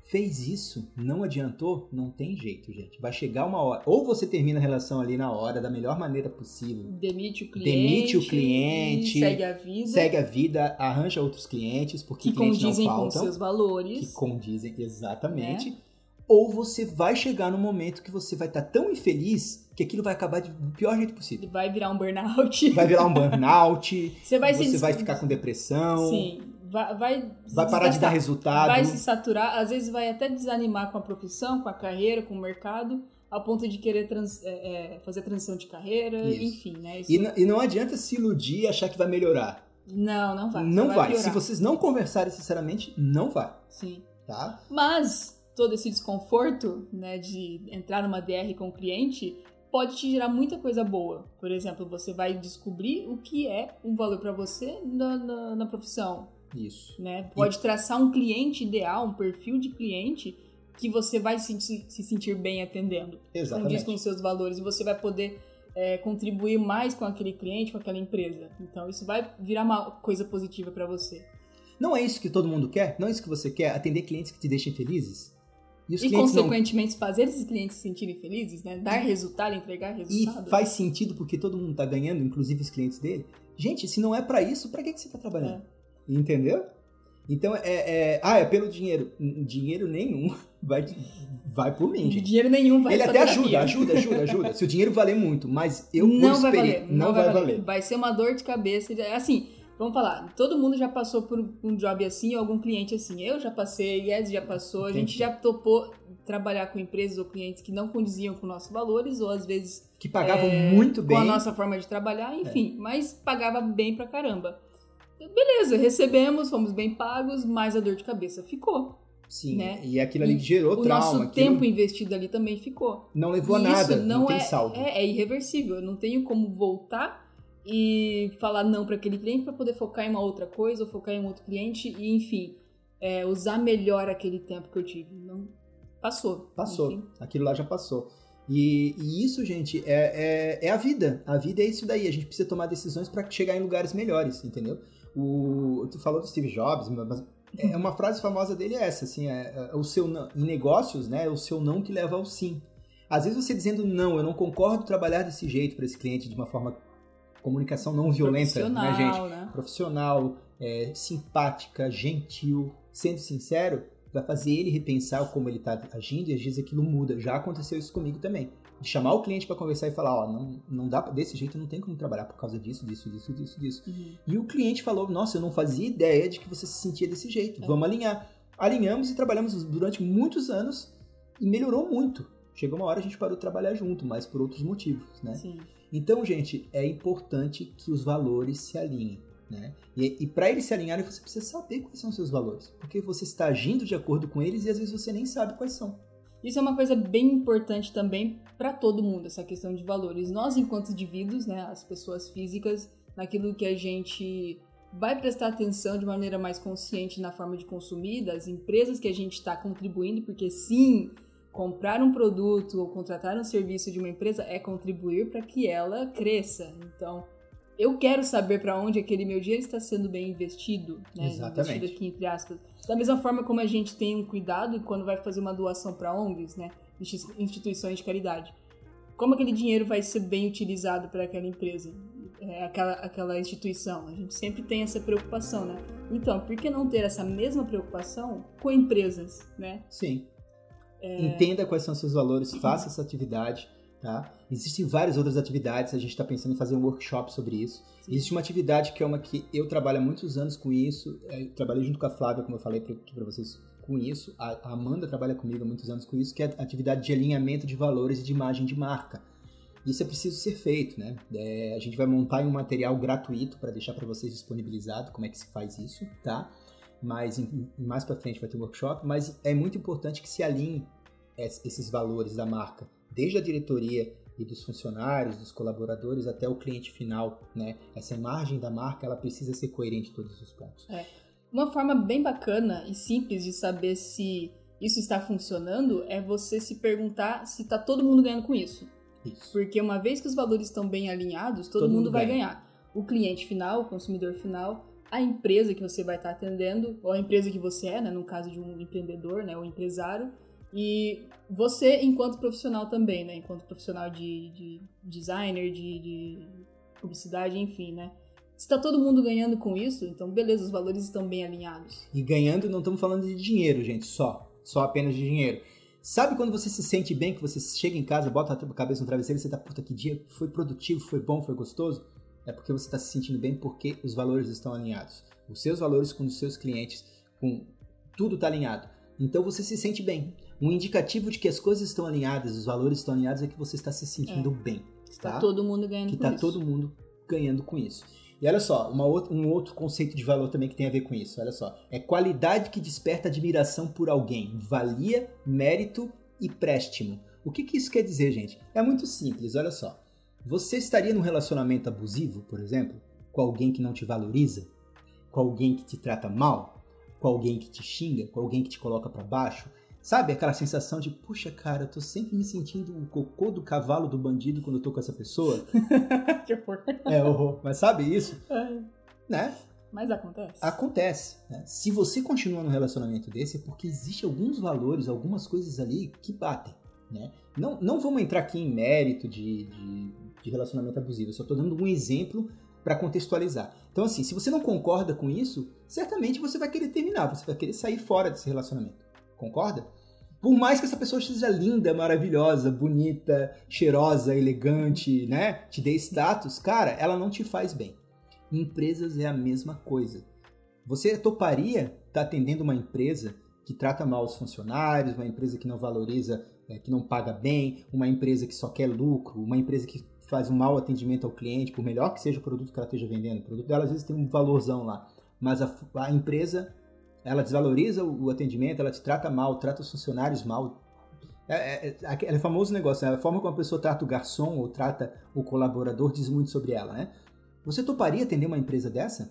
Fez isso, não adiantou, não tem jeito, gente. Vai chegar uma hora. Ou você termina a relação ali na hora, da melhor maneira possível. Demite o cliente. Demite o cliente, Segue a vida. Segue a vida, arranja outros clientes, porque que clientes não condizem com faltam. seus valores. que condizem exatamente. Né? Ou você vai chegar num momento que você vai estar tão infeliz que aquilo vai acabar de- do pior jeito possível. Vai virar um burnout. Vai virar um *laughs* burnout, Você vai você se vai ficar com depressão, Sim. Vai, vai, vai parar de dar resultado. Vai se saturar, às vezes vai até desanimar com a profissão, com a carreira, com o mercado, ao ponto de querer trans- é, é, fazer transição de carreira, Isso. enfim, né? Isso- E, n- e não adianta se iludir e achar que vai melhorar. Não, não vai. não vai. piorar. Se vocês não conversarem sinceramente, não vai, Sim. tá? Mas todo esse desconforto, né, de entrar numa DR com o cliente, pode te gerar muita coisa boa. Por exemplo, você vai descobrir o que é um valor para você na, na, na profissão, Isso. né? Pode traçar um cliente ideal, um perfil de cliente que você vai se, se sentir bem atendendo. Condiz Exatamente. com os seus valores e você vai poder é, contribuir mais com aquele cliente, com aquela empresa. Então isso vai virar uma coisa positiva para você. Não é isso que todo mundo quer? Não é isso que você quer? Atender clientes que te deixem felizes? E E clientes não consequentemente fazer esses clientes se sentirem felizes, né? Dar resultado, entregar E resultado. faz sentido porque todo mundo tá ganhando, inclusive os clientes dele. Gente, se não é pra isso, pra que, que você tá trabalhando? Entendeu? Então é, é- Ah, é pelo dinheiro. Dinheiro nenhum *laughs* vai, vai por mim, gente. Dinheiro nenhum vai Ele até ajuda, ajuda, ajuda, ajuda. Se o dinheiro valer muito, mas eu não vai valer. não, vai valer. Vai ser uma dor de cabeça. Assim, vamos falar. Todo mundo já passou por um job assim ou algum cliente assim. Eu já passei, Yes já passou. A gente já topou trabalhar com empresas ou clientes que não condiziam com nossos valores ou às vezes Que pagavam É, muito bem. com a nossa forma de trabalhar, enfim, mas pagava bem pra caramba. Beleza, recebemos, fomos bem pagos, mas a dor de cabeça ficou. Sim, né? e aquilo ali E gerou o trauma. nosso aquilo tempo investido ali também ficou. não levou a E nada, isso não, não, tem é, saldo. É, é irreversível. Eu não tenho como voltar e falar não para aquele cliente para poder focar em uma outra coisa ou focar em um outro cliente e, enfim, é, usar melhor aquele tempo que eu tive. Não passou. Passou. Enfim. Aquilo lá já passou. E, e isso, gente, é, é, é a vida. A vida é isso daí. A gente precisa tomar decisões para chegar em lugares melhores, entendeu? O, tu falou do Steve Jobs, mas é uma frase famosa dele é essa, assim, é, é o seu não, em negócios, né, é o seu não que leva ao sim. Às vezes você dizendo não, eu não concordo trabalhar desse jeito para esse cliente de uma forma comunicação não violenta, né, gente? Profissional, né? profissional, é, simpática, gentil, sendo sincero, vai fazer ele repensar como ele está agindo e às vezes aquilo muda. Já aconteceu isso comigo também. Chamar o cliente para conversar e falar, ó, não, não dá desse jeito, não tem como trabalhar por causa disso, disso, disso, disso, disso. Uhum. E o cliente falou, nossa, eu não fazia ideia de que você se sentia desse jeito. Vamos alinhar. Alinhamos e trabalhamos durante muitos anos e melhorou muito. chegou uma hora a gente parou de trabalhar junto, mas por outros motivos, né? Sim. Então, gente, é importante que os valores se alinhem. Né? E, e para eles se alinharem, você precisa saber quais são os seus valores. Porque você está agindo de acordo com eles e às vezes você nem sabe quais são. Isso é uma coisa bem importante também para todo mundo, essa questão de valores. Nós, enquanto indivíduos, né, as pessoas físicas, naquilo que a gente vai prestar atenção de maneira mais consciente na forma de consumir, das empresas que a gente está contribuindo, porque sim, comprar um produto ou contratar um serviço de uma empresa é contribuir para que ela cresça. Então, eu quero saber para onde aquele meu dinheiro está sendo bem investido, né? Exatamente. Investido aqui entre aspas. Da mesma forma como a gente tem um cuidado quando vai fazer uma doação para ONGs, né? Instituições de caridade. Como aquele dinheiro vai ser bem utilizado para aquela empresa, é, aquela, aquela instituição? A gente sempre tem essa preocupação, né? Então, por que não ter essa mesma preocupação com empresas, né? Sim. É... Entenda quais são seus valores, faça essa atividade Tá? Existem várias outras atividades, a gente está pensando em fazer um workshop sobre isso. Sim. Existe uma atividade que é uma que eu trabalho há muitos anos com isso, é, trabalhei junto com a Flávia, como eu falei para vocês, com isso. A, a Amanda trabalha comigo há muitos anos com isso, que é a atividade de alinhamento de valores e de imagem de marca. Isso é preciso ser feito, né? É, a gente vai montar um material gratuito para deixar para vocês disponibilizado como é que se faz isso, tá? Mas em, mais para frente vai ter um workshop, mas é muito importante que se alinhe esses valores da marca desde a diretoria e dos funcionários, dos colaboradores até o cliente final, né? Essa imagem da marca, ela precisa ser coerente em todos os pontos. É. Uma forma bem bacana e simples de saber se isso está funcionando é você se perguntar se está todo mundo ganhando com isso. Isso. Porque uma vez que os valores estão bem alinhados, todo, todo mundo, mundo vai ganhar. O cliente final, o consumidor final, a empresa que você vai estar atendendo, ou a empresa que você é, né, no caso de um empreendedor, né, ou empresário, e você, enquanto profissional também, né? Enquanto profissional de, de designer, de, de, publicidade, enfim, né? Está todo mundo ganhando com isso, então beleza, os valores estão bem alinhados. E ganhando, não estamos falando de dinheiro, gente, só. Só apenas de dinheiro. Sabe quando você se sente bem, que você chega em casa, bota a cabeça no travesseiro e você tá, puta, que dia foi produtivo, foi bom, foi gostoso? É porque você está se sentindo bem porque os valores estão alinhados. Os seus valores com os seus clientes, com tudo está alinhado. Então você se sente bem. Um indicativo de que as coisas estão alinhadas, os valores estão alinhados, é que você está se sentindo é. bem. Está tá? todo mundo ganhando que com tá isso. todo mundo ganhando com isso. E olha só, outra, um outro conceito de valor também que tem a ver com isso. Olha só, é qualidade que desperta admiração por alguém, valia, mérito e préstimo. O que, que isso quer dizer, gente? É muito simples, olha só. Você estaria num relacionamento abusivo, por exemplo, com alguém que não te valoriza, com alguém que te trata mal, com alguém que te xinga, com alguém que te coloca para baixo, Sabe aquela sensação de, puxa, cara, eu tô sempre me sentindo o cocô do cavalo do bandido quando eu tô com essa pessoa? que *laughs* horror. É horror. Mas sabe isso? É. Né? Mas acontece. Acontece. Né? Se você continua num relacionamento desse, é porque existe alguns valores, algumas coisas ali que batem. Né? Não, não vamos entrar aqui em mérito de, de, de relacionamento abusivo, eu só estou dando um exemplo para contextualizar. Então, assim, se você não concorda com isso, certamente você vai querer terminar, você vai querer sair fora desse relacionamento. Concorda? Por mais que essa pessoa seja linda, maravilhosa, bonita, cheirosa, elegante, né? Te dê status, cara, ela não te faz bem. Empresas é a mesma coisa. Você toparia estar tá atendendo uma empresa que trata mal os funcionários, uma empresa que não valoriza, é, que não paga bem, uma empresa que só quer lucro, uma empresa que faz um mau atendimento ao cliente, por melhor que seja o produto que ela esteja vendendo. O produto dela às vezes tem um valorzão lá, mas a, a empresa ela desvaloriza o atendimento, ela te trata mal, trata os funcionários mal. É, é, é, é famoso negócio, né? a forma como a pessoa trata o garçom ou trata o colaborador diz muito sobre ela, né? Você toparia atender uma empresa dessa?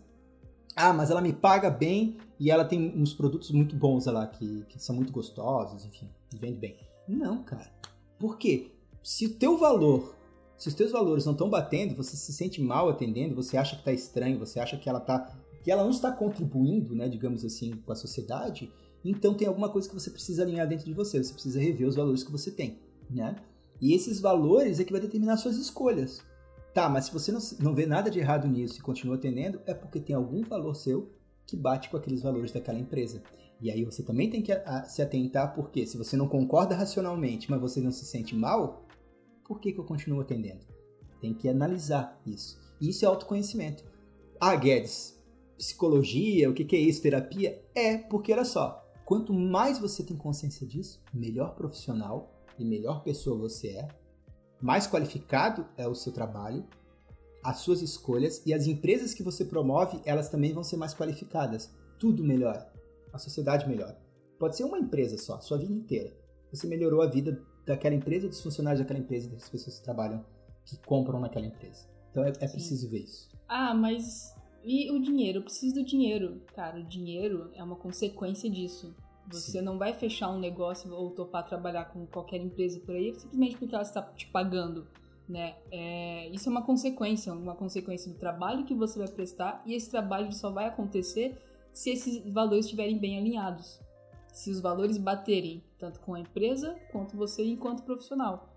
Ah, mas ela me paga bem e ela tem uns produtos muito bons lá, que, que são muito gostosos, enfim, vende bem. Não, cara. Por quê? Se o teu valor, se os teus valores não estão batendo, você se sente mal atendendo, você acha que está estranho, você acha que ela está que ela não está contribuindo, né, digamos assim, com a sociedade, então tem alguma coisa que você precisa alinhar dentro de você, você precisa rever os valores que você tem, né? E esses valores é que vai determinar suas escolhas. Tá, mas se você não, não vê nada de errado nisso e continua atendendo, é porque tem algum valor seu que bate com aqueles valores daquela empresa. E aí você também tem que a, a, se atentar, porque se você não concorda racionalmente, mas você não se sente mal, por que, que eu continuo atendendo? Tem que analisar isso. E isso é autoconhecimento. Ah, Guedes, psicologia, o que, que é isso, terapia? É porque, olha só, quanto mais você tem consciência disso, melhor profissional e melhor pessoa você é, mais qualificado é o seu trabalho, as suas escolhas e as empresas que você promove, elas também vão ser mais qualificadas. Tudo melhora. A sociedade melhora. Pode ser uma empresa só, sua vida inteira. Você melhorou a vida daquela empresa, dos funcionários daquela empresa, das pessoas que trabalham, que compram naquela empresa. Então é, é preciso ver isso. Ah, mas e o dinheiro? Eu preciso do dinheiro. Cara, o dinheiro é uma consequência disso. Você Sim. não vai fechar um negócio ou topar trabalhar com qualquer empresa por aí simplesmente porque ela está te pagando, né? É, isso é uma consequência, uma consequência do trabalho que você vai prestar e esse trabalho só vai acontecer se esses valores estiverem bem alinhados. Se os valores baterem tanto com a empresa quanto você enquanto profissional.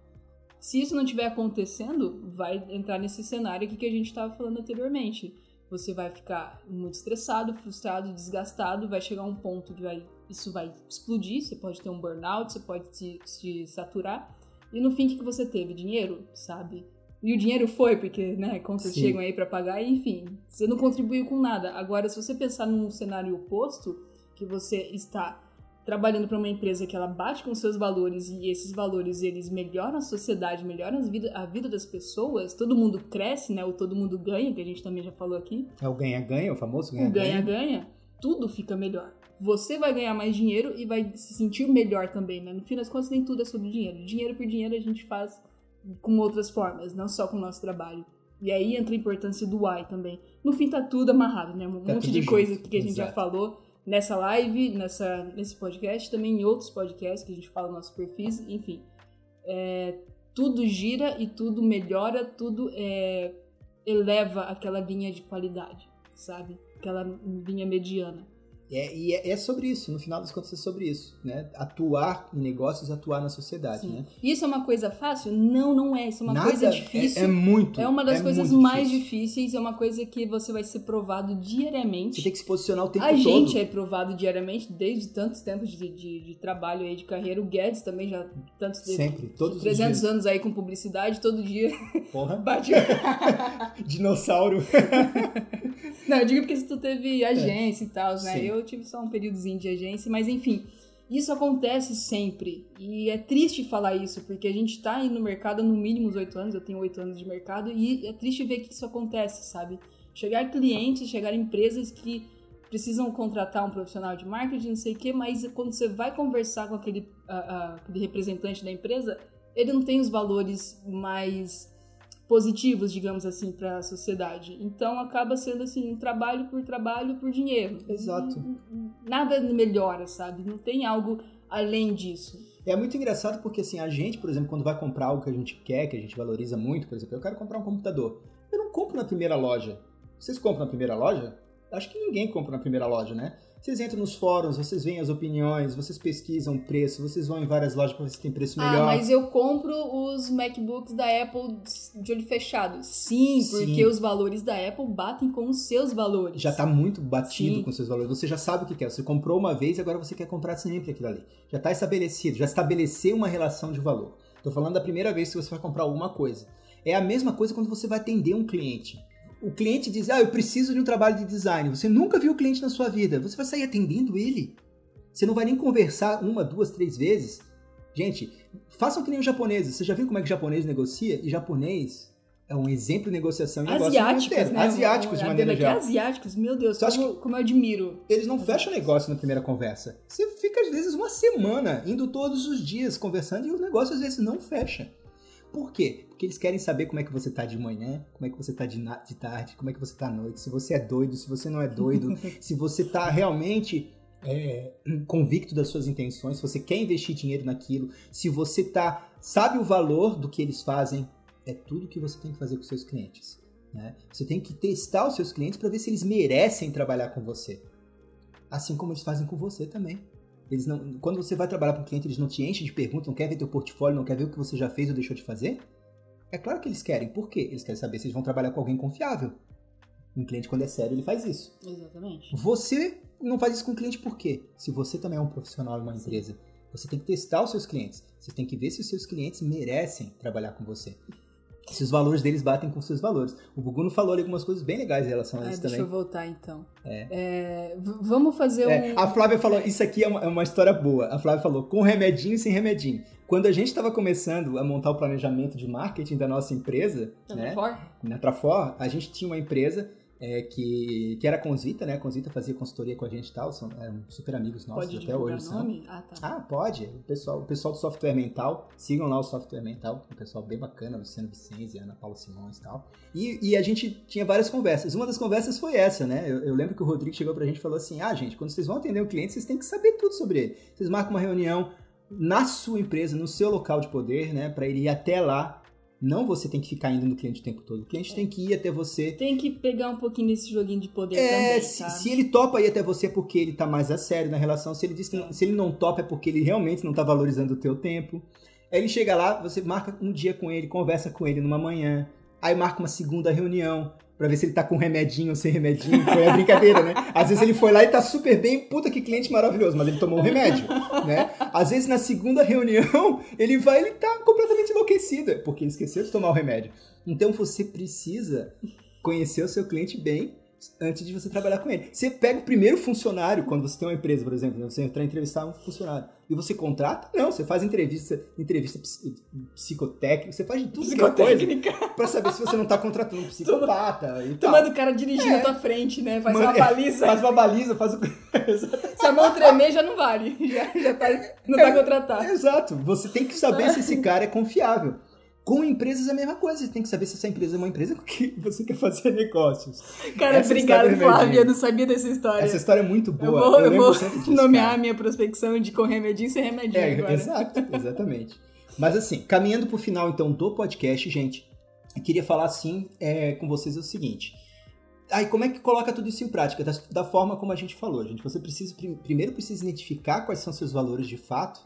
Se isso não estiver acontecendo, vai entrar nesse cenário aqui que a gente estava falando anteriormente. Você vai ficar muito estressado, frustrado, desgastado, vai chegar um ponto que vai isso vai explodir, você pode ter um burnout, você pode se, se saturar. E no fim, o que você teve? Dinheiro, sabe? E o dinheiro foi, porque, né, contas Sim. chegam aí para pagar, e, enfim, você não contribuiu com nada. Agora, se você pensar num cenário oposto, que você está trabalhando para uma empresa que ela bate com seus valores e esses valores eles melhoram a sociedade, melhoram a vida, a vida das pessoas, todo mundo cresce, né? Ou todo mundo ganha, que a gente também já falou aqui. É o ganha-ganha, o famoso ganha-ganha. O ganha-ganha, tudo fica melhor você vai ganhar mais dinheiro e vai se sentir melhor também, né? No fim das contas, nem tudo é sobre dinheiro. Dinheiro por dinheiro a gente faz com outras formas, não só com o nosso trabalho. E aí entra a importância do why também. No fim tá tudo amarrado, né? Um tá monte de coisa que a gente Exato. já falou nessa live, nessa, nesse podcast, também em outros podcasts que a gente fala nos nossos perfis, enfim. É, tudo gira e tudo melhora, tudo é, eleva aquela linha de qualidade, sabe? Aquela linha mediana. É, e é, é, sobre isso, no final das contas é sobre isso, né? Atuar em negócios, atuar na sociedade, Sim. né? Isso é uma coisa fácil? Não, não é. Isso é uma Nada, coisa difícil. É, é, muito. É uma das é coisas mais difícil. difíceis, é uma coisa que você vai ser provado diariamente. Você tem que se posicionar o tempo A todo. A gente é provado diariamente, desde tantos tempos de, de, de, trabalho aí, de carreira. O Guedes também já tantos Sempre, todos 300 os dias. anos aí com publicidade, todo dia. Porra. *laughs* Bate. *laughs* Dinossauro. *laughs* Não, eu digo porque se tu teve agência é. e tal, né? Sim. Eu tive só um períodozinho de agência, mas enfim. Isso acontece sempre. E é triste falar isso, porque a gente tá aí no mercado no mínimo uns oito anos, eu tenho oito anos de mercado, e é triste ver que isso acontece, sabe? Chegar clientes, chegar empresas que precisam contratar um profissional de marketing, não sei o quê, mas quando você vai conversar com aquele, uh, uh, aquele representante da empresa, ele não tem os valores mais positivos, digamos assim, para a sociedade. Então acaba sendo assim, um trabalho por trabalho por dinheiro. Exato. Nada melhora, sabe? Não tem algo além disso. É muito engraçado porque assim, a gente, por exemplo, quando vai comprar algo que a gente quer, que a gente valoriza muito, por exemplo, eu quero comprar um computador. Eu não compro na primeira loja. Vocês compram na primeira loja? Acho que ninguém compra na primeira loja, né? Vocês entram nos fóruns, vocês veem as opiniões, vocês pesquisam o preço, vocês vão em várias lojas para ver se tem preço ah, melhor. Ah, mas eu compro os MacBooks da Apple de olho fechado. Sim, Sim. porque os valores da Apple batem com os seus valores. Já está muito batido Sim. com os seus valores. Você já sabe o que quer. Você comprou uma vez e agora você quer comprar sempre aquilo ali. Já está estabelecido, já estabeleceu uma relação de valor. Estou falando da primeira vez que você vai comprar alguma coisa. É a mesma coisa quando você vai atender um cliente o cliente diz, ah, eu preciso de um trabalho de design. Você nunca viu o cliente na sua vida. Você vai sair atendendo ele. Você não vai nem conversar uma, duas, três vezes. Gente, façam que nem os japoneses. Você já viu como é que o japonês negocia? E japonês é um exemplo de negociação em Asiáticos, né? Asiáticos, de maneira geral. asiáticos, meu Deus, como, como eu admiro. Eles não fecham negócio na primeira conversa. Você fica, às vezes, uma semana indo todos os dias conversando e o negócio, às vezes, não fecha. Por quê? Porque eles querem saber como é que você tá de manhã, como é que você tá de, de tarde, como é que você tá à noite, se você é doido, se você não é doido, *laughs* se você tá realmente é, convicto das suas intenções, se você quer investir dinheiro naquilo, se você tá sabe o valor do que eles fazem, é tudo que você tem que fazer com seus clientes. Né? Você tem que testar os seus clientes para ver se eles merecem trabalhar com você, assim como eles fazem com você também. Eles não, quando você vai trabalhar com um cliente, eles não te enchem de perguntas, não quer ver teu portfólio, não quer ver o que você já fez ou deixou de fazer? É claro que eles querem. Por quê? Eles querem saber se eles vão trabalhar com alguém confiável. Um cliente, quando é sério, ele faz isso. Exatamente. Você não faz isso com o cliente por quê? Se você também é um profissional em uma empresa, você tem que testar os seus clientes. Você tem que ver se os seus clientes merecem trabalhar com você. Se os valores deles batem com seus valores. O Gugu não falou ali algumas coisas bem legais em relação a Ah, isso deixa também. eu voltar então. É. É, vamos fazer É, um. a Flávia falou, isso aqui é uma, é uma história boa. A Flávia falou, com remedinho e sem remedinho. Quando a gente estava começando a montar o planejamento de marketing da nossa empresa, Tá né, for? na Trafor, a gente tinha uma empresa é, que, que era a Conzita, né? A Conzita fazia consultoria com a gente e tal, são, eram super amigos nossos Pode até hoje. o são. nome? Ah, tá. Ah, pode. O pessoal, o pessoal do Software Mental, sigam lá o Software Mental, um pessoal bem bacana, Luciano Vicenzi, Ana Paula Simões e tal. E, e a gente tinha várias conversas. Uma das conversas foi essa, né? Eu, eu lembro que o Rodrigo chegou pra gente e falou assim: ah, gente, quando vocês vão atender o cliente, vocês têm que saber tudo sobre ele. Vocês marcam uma reunião na sua empresa, no seu local de poder, né? Pra ele ir até lá. Não você tem que ficar indo no cliente o tempo todo. O cliente tem que ir até você. Tem que pegar um pouquinho desse joguinho de poder É, também, se, se ele topa ir até você porque ele tá mais a sério na relação, se ele diz que não- se ele não topa é porque ele realmente não tá valorizando o teu tempo. Aí ele chega lá, você marca um dia com ele, conversa com ele numa manhã, aí marca uma segunda reunião pra ver se ele tá com remedinho ou sem remedinho, foi a brincadeira, né? Às vezes ele foi lá e tá super bem, puta que cliente maravilhoso, mas ele tomou um remédio, né? Às vezes na segunda reunião, ele vai, ele tá completamente enlouquecido, porque ele esqueceu de tomar o remédio. Então você precisa conhecer o seu cliente bem antes de você trabalhar com ele. Você pega o primeiro funcionário, quando você tem uma empresa, por exemplo, né? você entrar entrevistar um funcionário, e você contrata? Não, você faz entrevista, entrevista ps- psicotécnica, você faz de tudo é coisa Psicotécnica. pra saber se você não tá contratando um *laughs* psicopata e tal. Tomando o cara dirigindo É. na tua frente, né? Faz uma baliza. Faz uma baliza, faz o... *laughs* Se a mão tremer, já não vale. *laughs* Já, já tá, não tá contratado. Exato. Você tem que saber se esse cara é confiável. Com empresas é a mesma coisa. Você tem que saber se essa empresa é uma empresa com que *laughs* você quer fazer negócios. Cara, Essa história é Flávia. Eu não sabia dessa história. Essa história é muito eu boa. vou, eu lembro vou disso, nomear cara. a minha prospecção de com remedinho sem remedinho É, agora. exato, *laughs* exatamente. Mas assim, caminhando pro final então do podcast, gente, eu queria falar assim é, com vocês o seguinte. Aí, como é que coloca tudo isso em prática? Da, da forma como a gente falou, gente. Você precisa, prim- primeiro precisa identificar quais são seus valores de fato,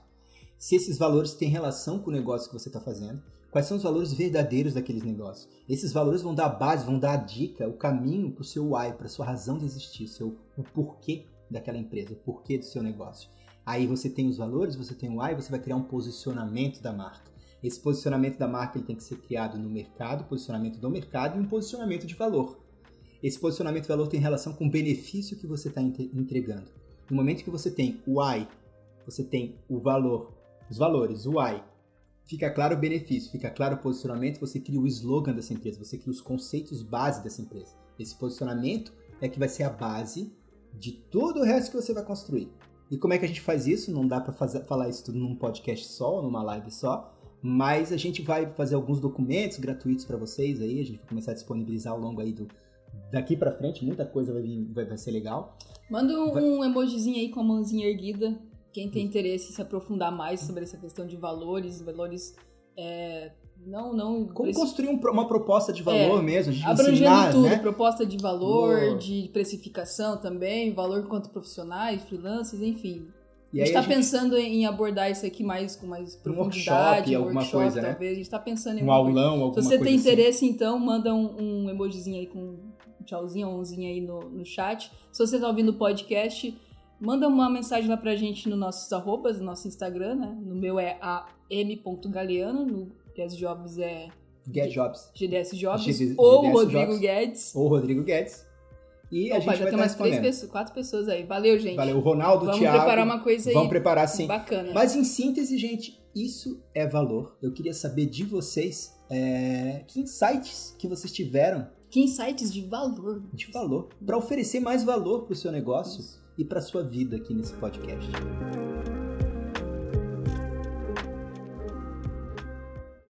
se esses valores têm relação com o negócio que você está fazendo, quais são os valores verdadeiros daqueles negócios. Esses valores vão dar a base, vão dar a dica, o caminho para o seu why, para sua razão de existir, seu, o porquê daquela empresa, o porquê do seu negócio. Aí você tem os valores, você tem o why, você vai criar um posicionamento da marca. Esse posicionamento da marca ele tem que ser criado no mercado, posicionamento do mercado e um posicionamento de valor. Esse posicionamento de valor tem relação com o benefício que você está entregando. No momento que você tem o why, você tem o valor, os valores, o why, fica claro o benefício, fica claro o posicionamento, você cria o slogan dessa empresa, você cria os conceitos base dessa empresa. Esse posicionamento é que vai ser a base de todo o resto que você vai construir. E como é que a gente faz isso? Não dá para falar isso tudo num podcast só, numa live só, mas a gente vai fazer alguns documentos gratuitos para vocês aí, a gente vai começar a disponibilizar ao longo aí do daqui para frente, muita coisa vai, vir, vai, vai ser legal. Manda um, Vai- um emojizinho aí com a mãozinha erguida. Quem tem interesse em se aprofundar mais sobre essa questão de valores, valores. é, não, não. Como preci- construir um uma proposta de valor mesmo, de Abrangendo ensinar, tudo, né? proposta de valor, de precificação também, valor quanto profissionais, freelancers, enfim. E a gente tá gente- pensando em abordar isso aqui mais com mais Um profundidade, workshop, alguma workshop, coisa, né? talvez. A gente tá pensando em um alguma coisa. aulão, alguma Se você coisa tem assim. interesse, então, manda um, um emojizinho aí com um tchauzinho, um onzinho aí no, no chat. Se você tá ouvindo o podcast, manda uma mensagem lá pra gente nos nossos arrobas, no nosso Instagram, né? No meu é a m.galeano, no Guess Jobs é Get Jobs. GDS Jobs, GDS ou Jobs. Rodrigo Guedes. Ou Rodrigo Guedes. E a Opa, gente já vai tem estar mais três pessoas, quatro pessoas aí. Valeu, gente. Valeu, o Ronaldo, Vamos Thiago. preparar uma coisa aí Vamos preparar sim. bacana. Mas em síntese, gente, isso é valor. Eu queria saber de vocês é, que insights que vocês tiveram Que insights de valor. de valor para oferecer mais valor para o seu negócio e para sua vida aqui nesse podcast.